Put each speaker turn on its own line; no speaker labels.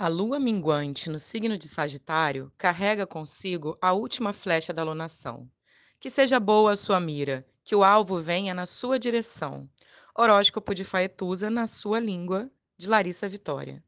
A lua minguante no signo de Sagitário carrega consigo a última flecha da alunação. Que seja boa a sua mira, que o alvo venha na sua direção. Horóscopo de Faetusa na sua língua, de Larissa Vitória.